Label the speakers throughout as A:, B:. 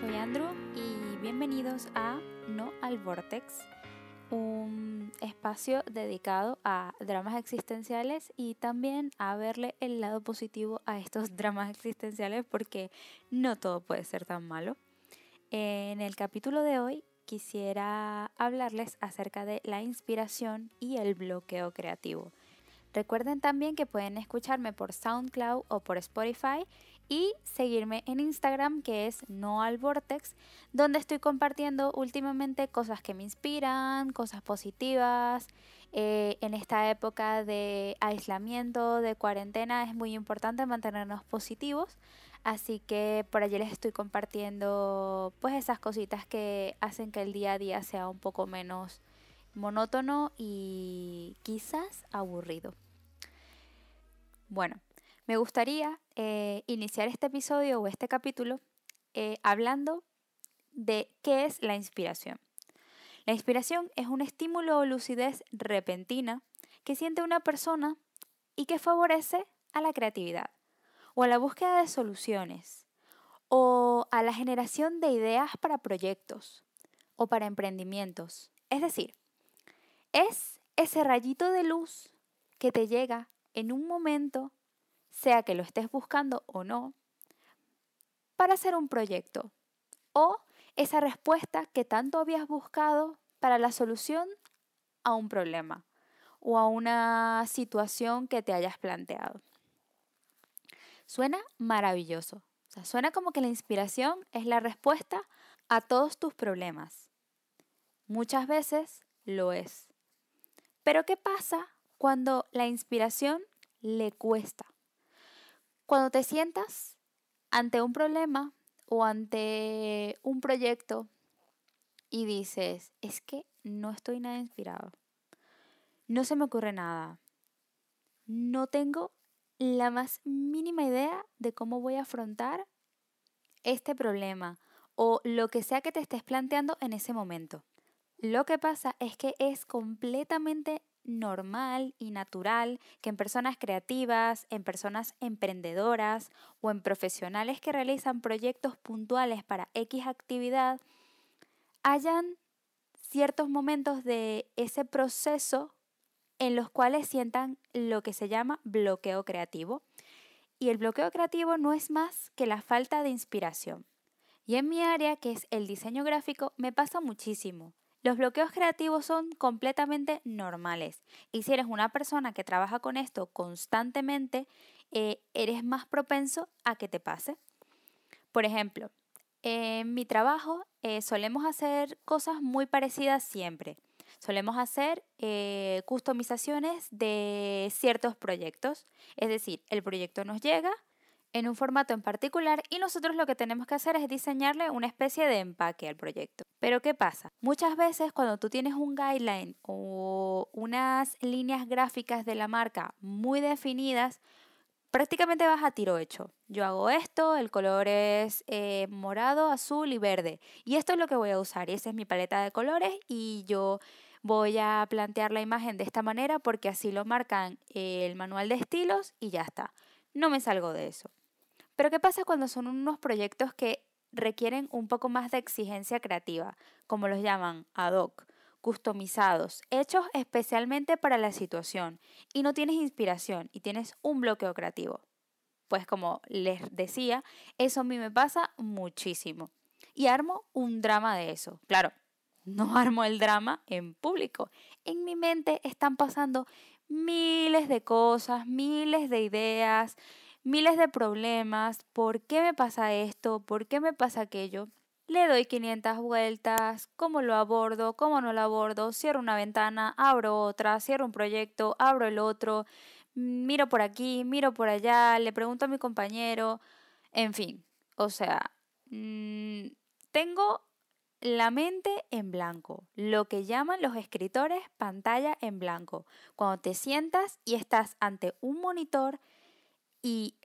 A: soy Andrew y bienvenidos a No al Vortex, un espacio dedicado a dramas existenciales y también a verle el lado positivo a estos dramas existenciales porque no todo puede ser tan malo. En el capítulo de hoy quisiera hablarles acerca de la inspiración y el bloqueo creativo. Recuerden también que pueden escucharme por SoundCloud o por Spotify y seguirme en Instagram que es No al Vortex, donde estoy compartiendo últimamente cosas que me inspiran, cosas positivas. Eh, en esta época de aislamiento, de cuarentena, es muy importante mantenernos positivos. Así que por allí les estoy compartiendo pues esas cositas que hacen que el día a día sea un poco menos monótono y quizás aburrido. Bueno, me gustaría eh, iniciar este episodio o este capítulo eh, hablando de qué es la inspiración. La inspiración es un estímulo o lucidez repentina que siente una persona y que favorece a la creatividad o a la búsqueda de soluciones o a la generación de ideas para proyectos o para emprendimientos. Es decir, es ese rayito de luz que te llega en un momento, sea que lo estés buscando o no, para hacer un proyecto o esa respuesta que tanto habías buscado para la solución a un problema o a una situación que te hayas planteado. Suena maravilloso. O sea, suena como que la inspiración es la respuesta a todos tus problemas. Muchas veces lo es. Pero ¿qué pasa cuando la inspiración le cuesta? Cuando te sientas ante un problema o ante un proyecto y dices, es que no estoy nada inspirado, no se me ocurre nada, no tengo la más mínima idea de cómo voy a afrontar este problema o lo que sea que te estés planteando en ese momento. Lo que pasa es que es completamente normal y natural que en personas creativas, en personas emprendedoras o en profesionales que realizan proyectos puntuales para X actividad, hayan ciertos momentos de ese proceso en los cuales sientan lo que se llama bloqueo creativo. Y el bloqueo creativo no es más que la falta de inspiración. Y en mi área, que es el diseño gráfico, me pasa muchísimo. Los bloqueos creativos son completamente normales. Y si eres una persona que trabaja con esto constantemente, eh, eres más propenso a que te pase. Por ejemplo, en mi trabajo eh, solemos hacer cosas muy parecidas siempre. Solemos hacer eh, customizaciones de ciertos proyectos. Es decir, el proyecto nos llega en un formato en particular y nosotros lo que tenemos que hacer es diseñarle una especie de empaque al proyecto. Pero ¿qué pasa? Muchas veces cuando tú tienes un guideline o unas líneas gráficas de la marca muy definidas, prácticamente vas a tiro hecho. Yo hago esto, el color es eh, morado, azul y verde. Y esto es lo que voy a usar. Y esa es mi paleta de colores y yo voy a plantear la imagen de esta manera porque así lo marcan el manual de estilos y ya está. No me salgo de eso. Pero ¿qué pasa cuando son unos proyectos que requieren un poco más de exigencia creativa, como los llaman ad hoc? customizados, hechos especialmente para la situación y no tienes inspiración y tienes un bloqueo creativo. Pues como les decía, eso a mí me pasa muchísimo. Y armo un drama de eso. Claro, no armo el drama en público. En mi mente están pasando miles de cosas, miles de ideas, miles de problemas. ¿Por qué me pasa esto? ¿Por qué me pasa aquello? le doy 500 vueltas, cómo lo abordo, cómo no lo abordo, cierro una ventana, abro otra, cierro un proyecto, abro el otro, miro por aquí, miro por allá, le pregunto a mi compañero, en fin, o sea, mm, tengo la mente en blanco, lo que llaman los escritores pantalla en blanco, cuando te sientas y estás ante un monitor y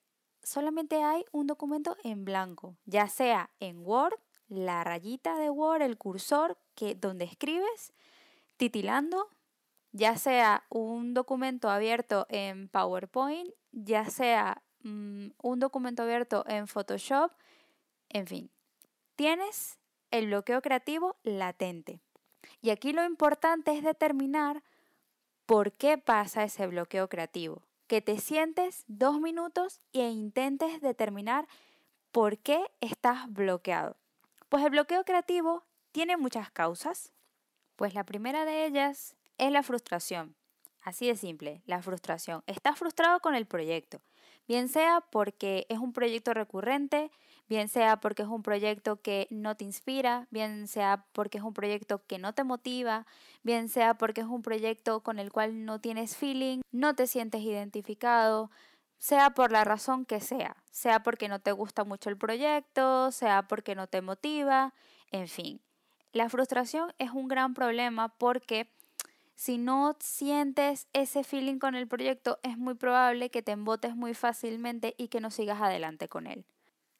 A: solamente hay un documento en blanco, ya sea en Word, la rayita de Word, el cursor, que, donde escribes, titilando, ya sea un documento abierto en PowerPoint, ya sea mm, un documento abierto en Photoshop, en fin, tienes el bloqueo creativo latente. Y aquí lo importante es determinar por qué pasa ese bloqueo creativo. Que te sientes dos minutos e intentes determinar por qué estás bloqueado. Pues el bloqueo creativo tiene muchas causas. Pues la primera de ellas es la frustración. Así de simple, la frustración. Estás frustrado con el proyecto, bien sea porque es un proyecto recurrente, bien sea porque es un proyecto que no te inspira, bien sea porque es un proyecto que no te motiva, bien sea porque es un proyecto con el cual no tienes feeling, no te sientes identificado, sea por la razón que sea, sea porque no te gusta mucho el proyecto, sea porque no te motiva, en fin. La frustración es un gran problema porque si no sientes ese feeling con el proyecto, es muy probable que te embotes muy fácilmente y que no sigas adelante con él.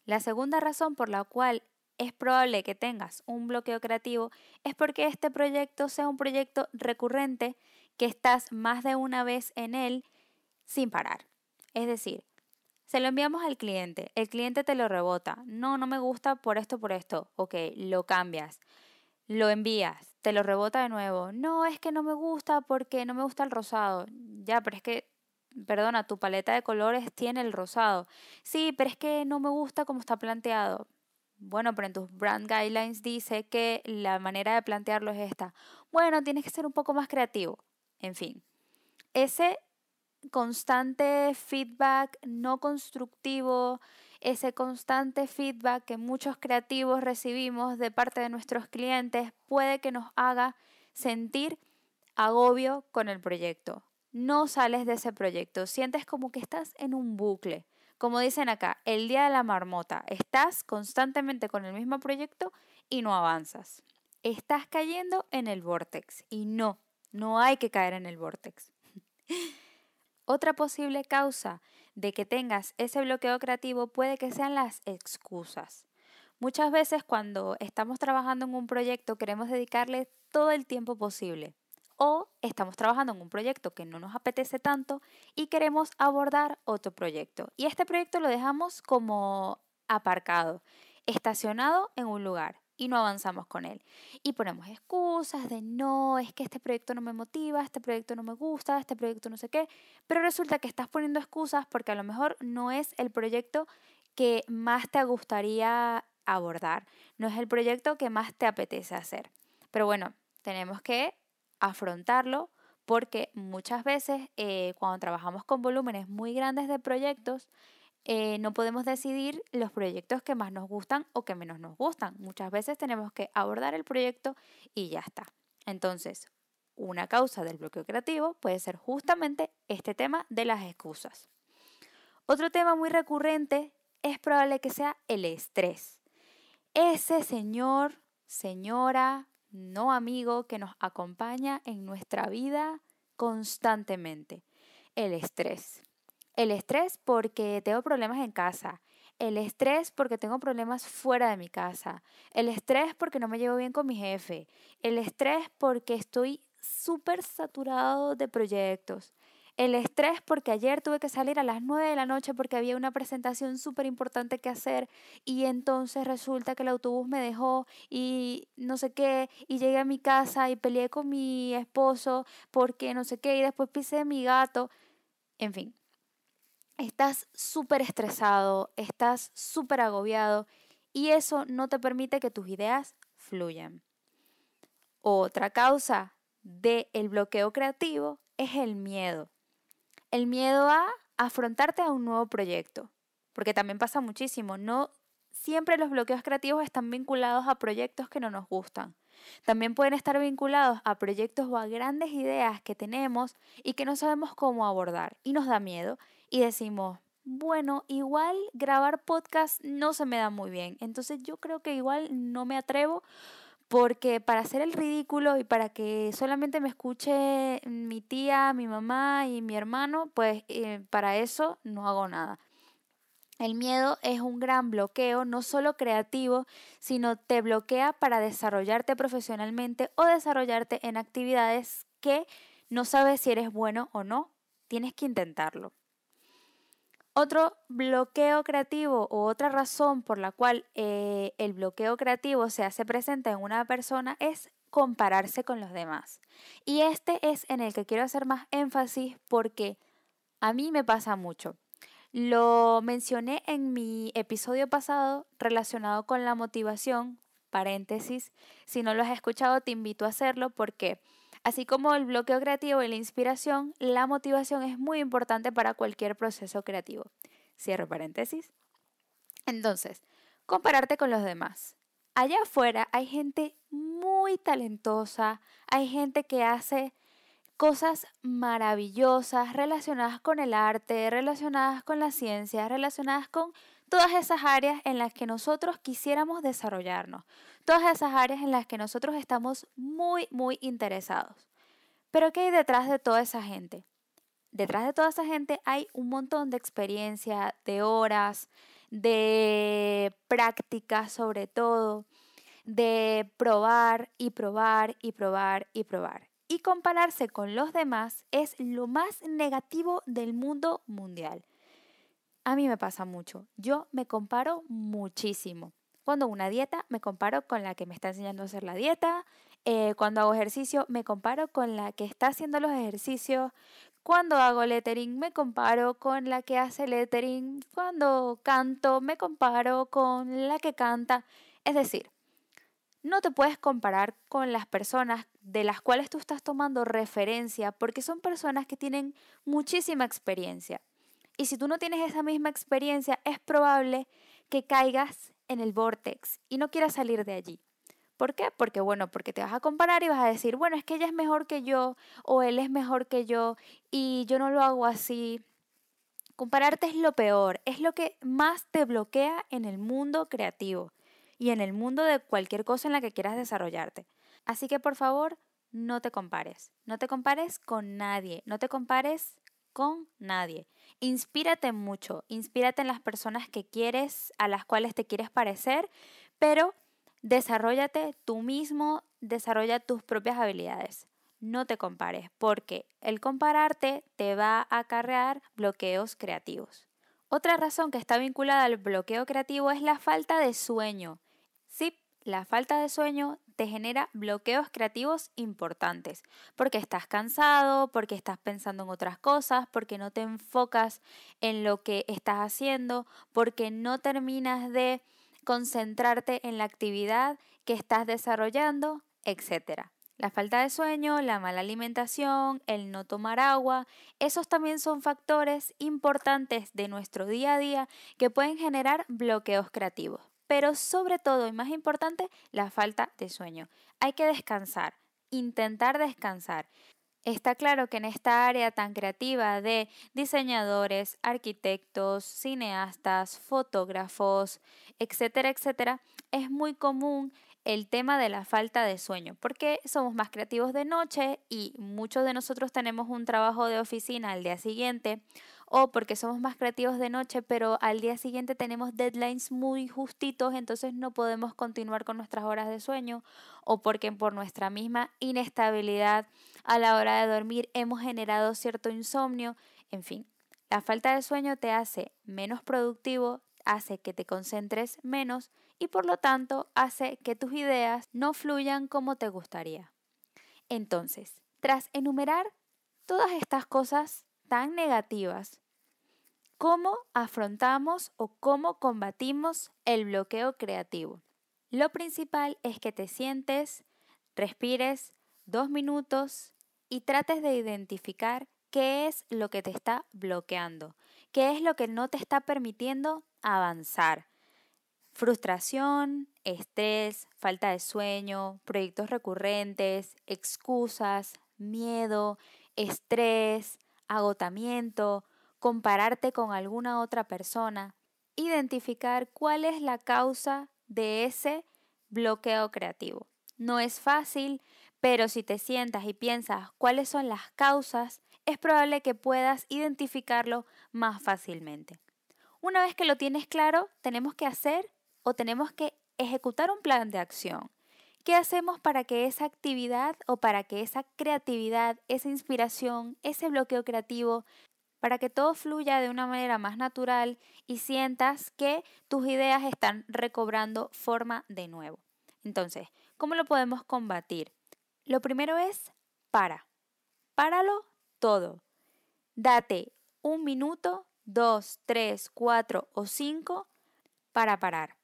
A: La segunda razón por la cual es probable que tengas un bloqueo creativo es porque este proyecto sea un proyecto recurrente que estás más de una vez en él sin parar. Es decir, se lo enviamos al cliente, el cliente te lo rebota, no, no me gusta por esto, por esto, ok, lo cambias, lo envías, te lo rebota de nuevo. No, es que no me gusta porque no me gusta el rosado. Ya, pero es que, perdona, tu paleta de colores tiene el rosado. Sí, pero es que no me gusta como está planteado. Bueno, pero en tus brand guidelines dice que la manera de plantearlo es esta. Bueno, tienes que ser un poco más creativo. En fin, ese constante feedback no constructivo, ese constante feedback que muchos creativos recibimos de parte de nuestros clientes puede que nos haga sentir agobio con el proyecto. No sales de ese proyecto, sientes como que estás en un bucle. Como dicen acá, el día de la marmota, estás constantemente con el mismo proyecto y no avanzas. Estás cayendo en el vortex y no, no hay que caer en el vortex. Otra posible causa de que tengas ese bloqueo creativo puede que sean las excusas. Muchas veces cuando estamos trabajando en un proyecto queremos dedicarle todo el tiempo posible o estamos trabajando en un proyecto que no nos apetece tanto y queremos abordar otro proyecto. Y este proyecto lo dejamos como aparcado, estacionado en un lugar y no avanzamos con él. Y ponemos excusas de no, es que este proyecto no me motiva, este proyecto no me gusta, este proyecto no sé qué, pero resulta que estás poniendo excusas porque a lo mejor no es el proyecto que más te gustaría abordar, no es el proyecto que más te apetece hacer. Pero bueno, tenemos que afrontarlo porque muchas veces eh, cuando trabajamos con volúmenes muy grandes de proyectos, eh, no podemos decidir los proyectos que más nos gustan o que menos nos gustan. Muchas veces tenemos que abordar el proyecto y ya está. Entonces, una causa del bloqueo creativo puede ser justamente este tema de las excusas. Otro tema muy recurrente es probable que sea el estrés. Ese señor, señora, no amigo que nos acompaña en nuestra vida constantemente. El estrés. El estrés porque tengo problemas en casa. El estrés porque tengo problemas fuera de mi casa. El estrés porque no me llevo bien con mi jefe. El estrés porque estoy súper saturado de proyectos. El estrés porque ayer tuve que salir a las 9 de la noche porque había una presentación súper importante que hacer y entonces resulta que el autobús me dejó y no sé qué y llegué a mi casa y peleé con mi esposo porque no sé qué y después pisé mi gato. En fin, estás súper estresado, estás súper agobiado y eso no te permite que tus ideas fluyan. Otra causa del el bloqueo creativo es el miedo. El miedo a afrontarte a un nuevo proyecto, porque también pasa muchísimo, no siempre los bloqueos creativos están vinculados a proyectos que no nos gustan. También pueden estar vinculados a proyectos o a grandes ideas que tenemos y que no sabemos cómo abordar y nos da miedo y decimos, bueno, igual grabar podcast no se me da muy bien, entonces yo creo que igual no me atrevo porque para hacer el ridículo y para que solamente me escuche mi tía, mi mamá y mi hermano, pues eh, para eso no hago nada. El miedo es un gran bloqueo, no solo creativo, sino te bloquea para desarrollarte profesionalmente o desarrollarte en actividades que no sabes si eres bueno o no. Tienes que intentarlo. Otro bloqueo creativo o otra razón por la cual eh, el bloqueo creativo se hace presente en una persona es compararse con los demás. Y este es en el que quiero hacer más énfasis porque a mí me pasa mucho. Lo mencioné en mi episodio pasado relacionado con la motivación, paréntesis, si no lo has escuchado te invito a hacerlo porque así como el bloqueo creativo y la inspiración, la motivación es muy importante para cualquier proceso creativo. Cierro paréntesis. Entonces, compararte con los demás allá afuera hay gente muy talentosa, hay gente que hace cosas maravillosas relacionadas con el arte, relacionadas con la ciencia, relacionadas con todas esas áreas en las que nosotros quisiéramos desarrollarnos, todas esas áreas en las que nosotros estamos muy, muy interesados. Pero ¿qué hay detrás de toda esa gente? Detrás de toda esa gente hay un montón de experiencia, de horas, de práctica sobre todo, de probar y probar y probar y probar. Y compararse con los demás es lo más negativo del mundo mundial. A mí me pasa mucho. Yo me comparo muchísimo. Cuando una dieta, me comparo con la que me está enseñando a hacer la dieta. Eh, cuando hago ejercicio, me comparo con la que está haciendo los ejercicios. Cuando hago lettering, me comparo con la que hace lettering. Cuando canto, me comparo con la que canta. Es decir, no te puedes comparar con las personas de las cuales tú estás tomando referencia porque son personas que tienen muchísima experiencia. Y si tú no tienes esa misma experiencia, es probable que caigas en el vortex y no quieras salir de allí. ¿Por qué? Porque bueno, porque te vas a comparar y vas a decir, bueno, es que ella es mejor que yo o él es mejor que yo y yo no lo hago así. Compararte es lo peor, es lo que más te bloquea en el mundo creativo y en el mundo de cualquier cosa en la que quieras desarrollarte. Así que por favor, no te compares, no te compares con nadie, no te compares con nadie. Inspírate mucho, inspírate en las personas que quieres, a las cuales te quieres parecer, pero Desarrollate tú mismo, desarrolla tus propias habilidades. No te compares, porque el compararte te va a acarrear bloqueos creativos. Otra razón que está vinculada al bloqueo creativo es la falta de sueño. La falta de sueño te genera bloqueos creativos importantes, porque estás cansado, porque estás pensando en otras cosas, porque no te enfocas en lo que estás haciendo, porque no terminas de concentrarte en la actividad que estás desarrollando, etc. La falta de sueño, la mala alimentación, el no tomar agua, esos también son factores importantes de nuestro día a día que pueden generar bloqueos creativos. Pero sobre todo y más importante, la falta de sueño. Hay que descansar, intentar descansar. Está claro que en esta área tan creativa de diseñadores, arquitectos, cineastas, fotógrafos, etcétera, etcétera, es muy común el tema de la falta de sueño, porque somos más creativos de noche y muchos de nosotros tenemos un trabajo de oficina al día siguiente o porque somos más creativos de noche, pero al día siguiente tenemos deadlines muy justitos, entonces no podemos continuar con nuestras horas de sueño o porque por nuestra misma inestabilidad a la hora de dormir hemos generado cierto insomnio, en fin. La falta de sueño te hace menos productivo, hace que te concentres menos y por lo tanto hace que tus ideas no fluyan como te gustaría. Entonces, tras enumerar todas estas cosas tan negativas, ¿cómo afrontamos o cómo combatimos el bloqueo creativo? Lo principal es que te sientes, respires dos minutos y trates de identificar qué es lo que te está bloqueando, qué es lo que no te está permitiendo avanzar. Frustración, estrés, falta de sueño, proyectos recurrentes, excusas, miedo, estrés, agotamiento, compararte con alguna otra persona, identificar cuál es la causa de ese bloqueo creativo. No es fácil, pero si te sientas y piensas cuáles son las causas, es probable que puedas identificarlo más fácilmente. Una vez que lo tienes claro, tenemos que hacer o tenemos que ejecutar un plan de acción. ¿Qué hacemos para que esa actividad o para que esa creatividad, esa inspiración, ese bloqueo creativo, para que todo fluya de una manera más natural y sientas que tus ideas están recobrando forma de nuevo. Entonces, ¿cómo lo podemos combatir? Lo primero es para. Páralo todo. Date un minuto, dos, tres, cuatro o cinco para parar.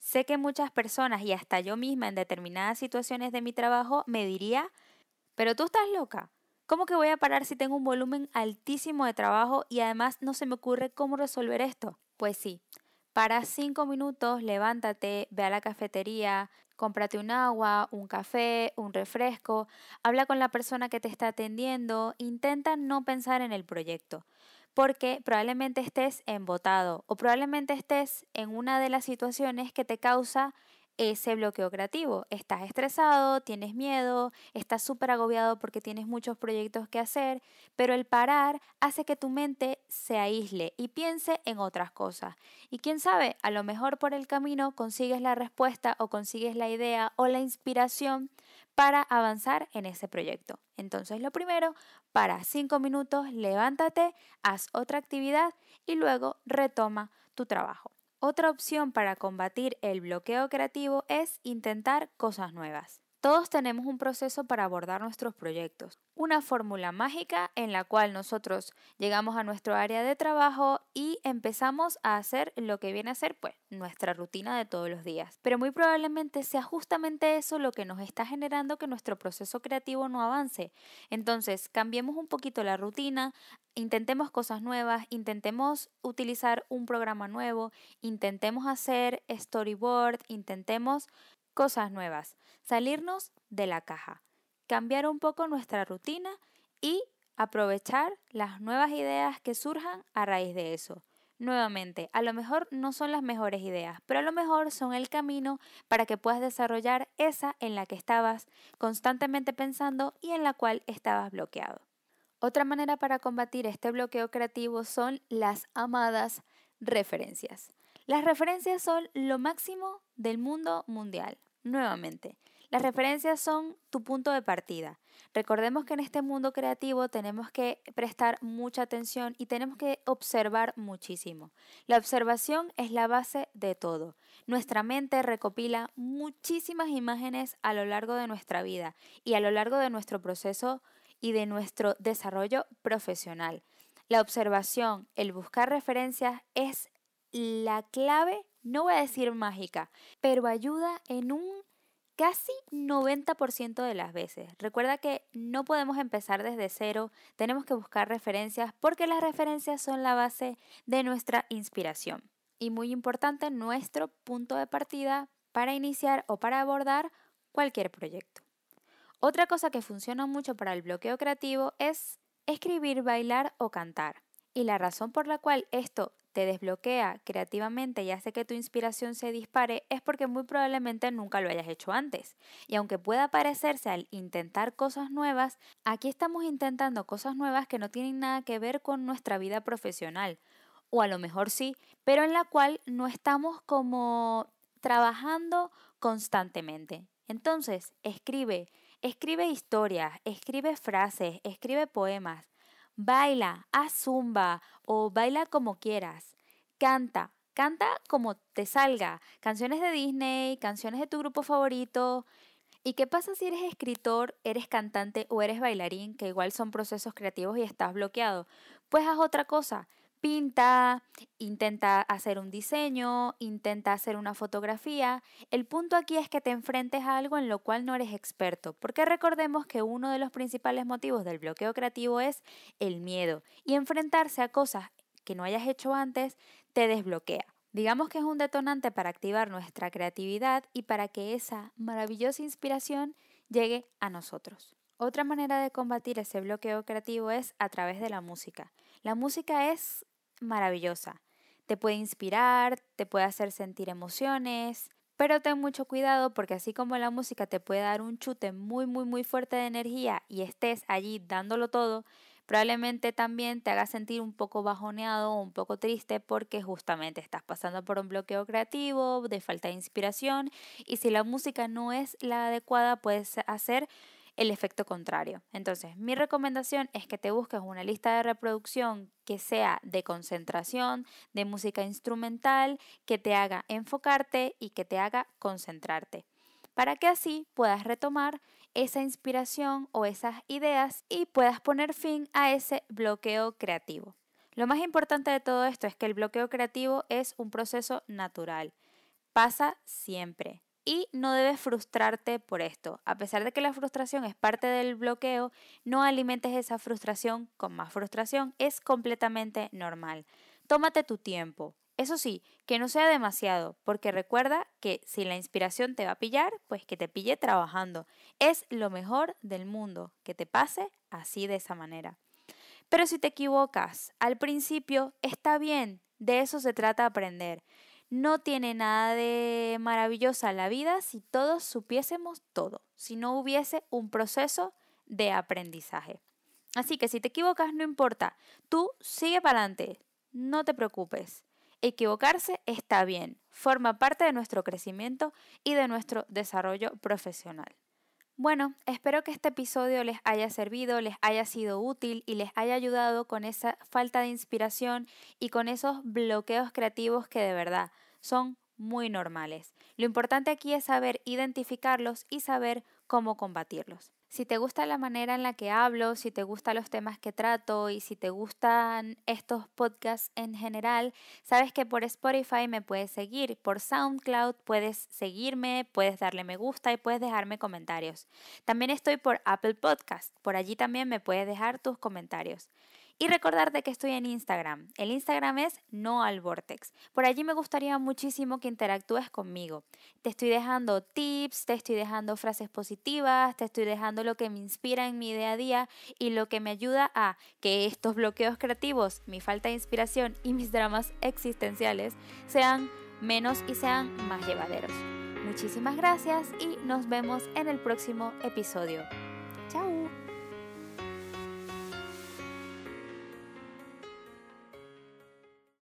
A: Sé que muchas personas y hasta yo misma en determinadas situaciones de mi trabajo me diría, pero tú estás loca. ¿Cómo que voy a parar si tengo un volumen altísimo de trabajo y además no se me ocurre cómo resolver esto? Pues sí, para cinco minutos, levántate, ve a la cafetería, cómprate un agua, un café, un refresco, habla con la persona que te está atendiendo, intenta no pensar en el proyecto porque probablemente estés embotado o probablemente estés en una de las situaciones que te causa ese bloqueo creativo. Estás estresado, tienes miedo, estás súper agobiado porque tienes muchos proyectos que hacer, pero el parar hace que tu mente se aísle y piense en otras cosas. Y quién sabe, a lo mejor por el camino consigues la respuesta o consigues la idea o la inspiración para avanzar en ese proyecto. Entonces lo primero, para cinco minutos, levántate, haz otra actividad y luego retoma tu trabajo. Otra opción para combatir el bloqueo creativo es intentar cosas nuevas. Todos tenemos un proceso para abordar nuestros proyectos, una fórmula mágica en la cual nosotros llegamos a nuestro área de trabajo y empezamos a hacer lo que viene a ser pues nuestra rutina de todos los días. Pero muy probablemente sea justamente eso lo que nos está generando que nuestro proceso creativo no avance. Entonces, cambiemos un poquito la rutina, intentemos cosas nuevas, intentemos utilizar un programa nuevo, intentemos hacer storyboard, intentemos cosas nuevas, salirnos de la caja, cambiar un poco nuestra rutina y aprovechar las nuevas ideas que surjan a raíz de eso. Nuevamente, a lo mejor no son las mejores ideas, pero a lo mejor son el camino para que puedas desarrollar esa en la que estabas constantemente pensando y en la cual estabas bloqueado. Otra manera para combatir este bloqueo creativo son las amadas referencias. Las referencias son lo máximo del mundo mundial. Nuevamente, las referencias son tu punto de partida. Recordemos que en este mundo creativo tenemos que prestar mucha atención y tenemos que observar muchísimo. La observación es la base de todo. Nuestra mente recopila muchísimas imágenes a lo largo de nuestra vida y a lo largo de nuestro proceso y de nuestro desarrollo profesional. La observación, el buscar referencias es la clave, no voy a decir mágica, pero ayuda en un casi 90% de las veces. Recuerda que no podemos empezar desde cero, tenemos que buscar referencias porque las referencias son la base de nuestra inspiración. Y muy importante, nuestro punto de partida para iniciar o para abordar cualquier proyecto. Otra cosa que funciona mucho para el bloqueo creativo es escribir, bailar o cantar. Y la razón por la cual esto te desbloquea creativamente y hace que tu inspiración se dispare es porque muy probablemente nunca lo hayas hecho antes. Y aunque pueda parecerse al intentar cosas nuevas, aquí estamos intentando cosas nuevas que no tienen nada que ver con nuestra vida profesional. O a lo mejor sí, pero en la cual no estamos como trabajando constantemente. Entonces, escribe, Escribe historias, escribe frases, escribe poemas, baila, haz zumba o baila como quieras, canta, canta como te salga, canciones de Disney, canciones de tu grupo favorito. ¿Y qué pasa si eres escritor, eres cantante o eres bailarín, que igual son procesos creativos y estás bloqueado? Pues haz otra cosa pinta, intenta hacer un diseño, intenta hacer una fotografía. El punto aquí es que te enfrentes a algo en lo cual no eres experto, porque recordemos que uno de los principales motivos del bloqueo creativo es el miedo y enfrentarse a cosas que no hayas hecho antes te desbloquea. Digamos que es un detonante para activar nuestra creatividad y para que esa maravillosa inspiración llegue a nosotros. Otra manera de combatir ese bloqueo creativo es a través de la música. La música es maravillosa. Te puede inspirar, te puede hacer sentir emociones, pero ten mucho cuidado porque así como la música te puede dar un chute muy, muy, muy fuerte de energía y estés allí dándolo todo, probablemente también te haga sentir un poco bajoneado o un poco triste porque justamente estás pasando por un bloqueo creativo, de falta de inspiración y si la música no es la adecuada puedes hacer el efecto contrario. Entonces, mi recomendación es que te busques una lista de reproducción que sea de concentración, de música instrumental, que te haga enfocarte y que te haga concentrarte, para que así puedas retomar esa inspiración o esas ideas y puedas poner fin a ese bloqueo creativo. Lo más importante de todo esto es que el bloqueo creativo es un proceso natural. Pasa siempre y no debes frustrarte por esto. A pesar de que la frustración es parte del bloqueo, no alimentes esa frustración con más frustración. Es completamente normal. Tómate tu tiempo. Eso sí, que no sea demasiado, porque recuerda que si la inspiración te va a pillar, pues que te pille trabajando. Es lo mejor del mundo, que te pase así de esa manera. Pero si te equivocas al principio, está bien, de eso se trata aprender. No tiene nada de maravillosa la vida si todos supiésemos todo, si no hubiese un proceso de aprendizaje. Así que si te equivocas, no importa, tú sigue para adelante, no te preocupes. Equivocarse está bien, forma parte de nuestro crecimiento y de nuestro desarrollo profesional. Bueno, espero que este episodio les haya servido, les haya sido útil y les haya ayudado con esa falta de inspiración y con esos bloqueos creativos que de verdad son muy normales. Lo importante aquí es saber identificarlos y saber cómo combatirlos. Si te gusta la manera en la que hablo, si te gustan los temas que trato y si te gustan estos podcasts en general, sabes que por Spotify me puedes seguir, por SoundCloud puedes seguirme, puedes darle me gusta y puedes dejarme comentarios. También estoy por Apple Podcast, por allí también me puedes dejar tus comentarios. Y recordarte que estoy en Instagram. El Instagram es no al vortex. Por allí me gustaría muchísimo que interactúes conmigo. Te estoy dejando tips, te estoy dejando frases positivas, te estoy dejando lo que me inspira en mi día a día y lo que me ayuda a que estos bloqueos creativos, mi falta de inspiración y mis dramas existenciales sean menos y sean más llevaderos. Muchísimas gracias y nos vemos en el próximo episodio. Chao.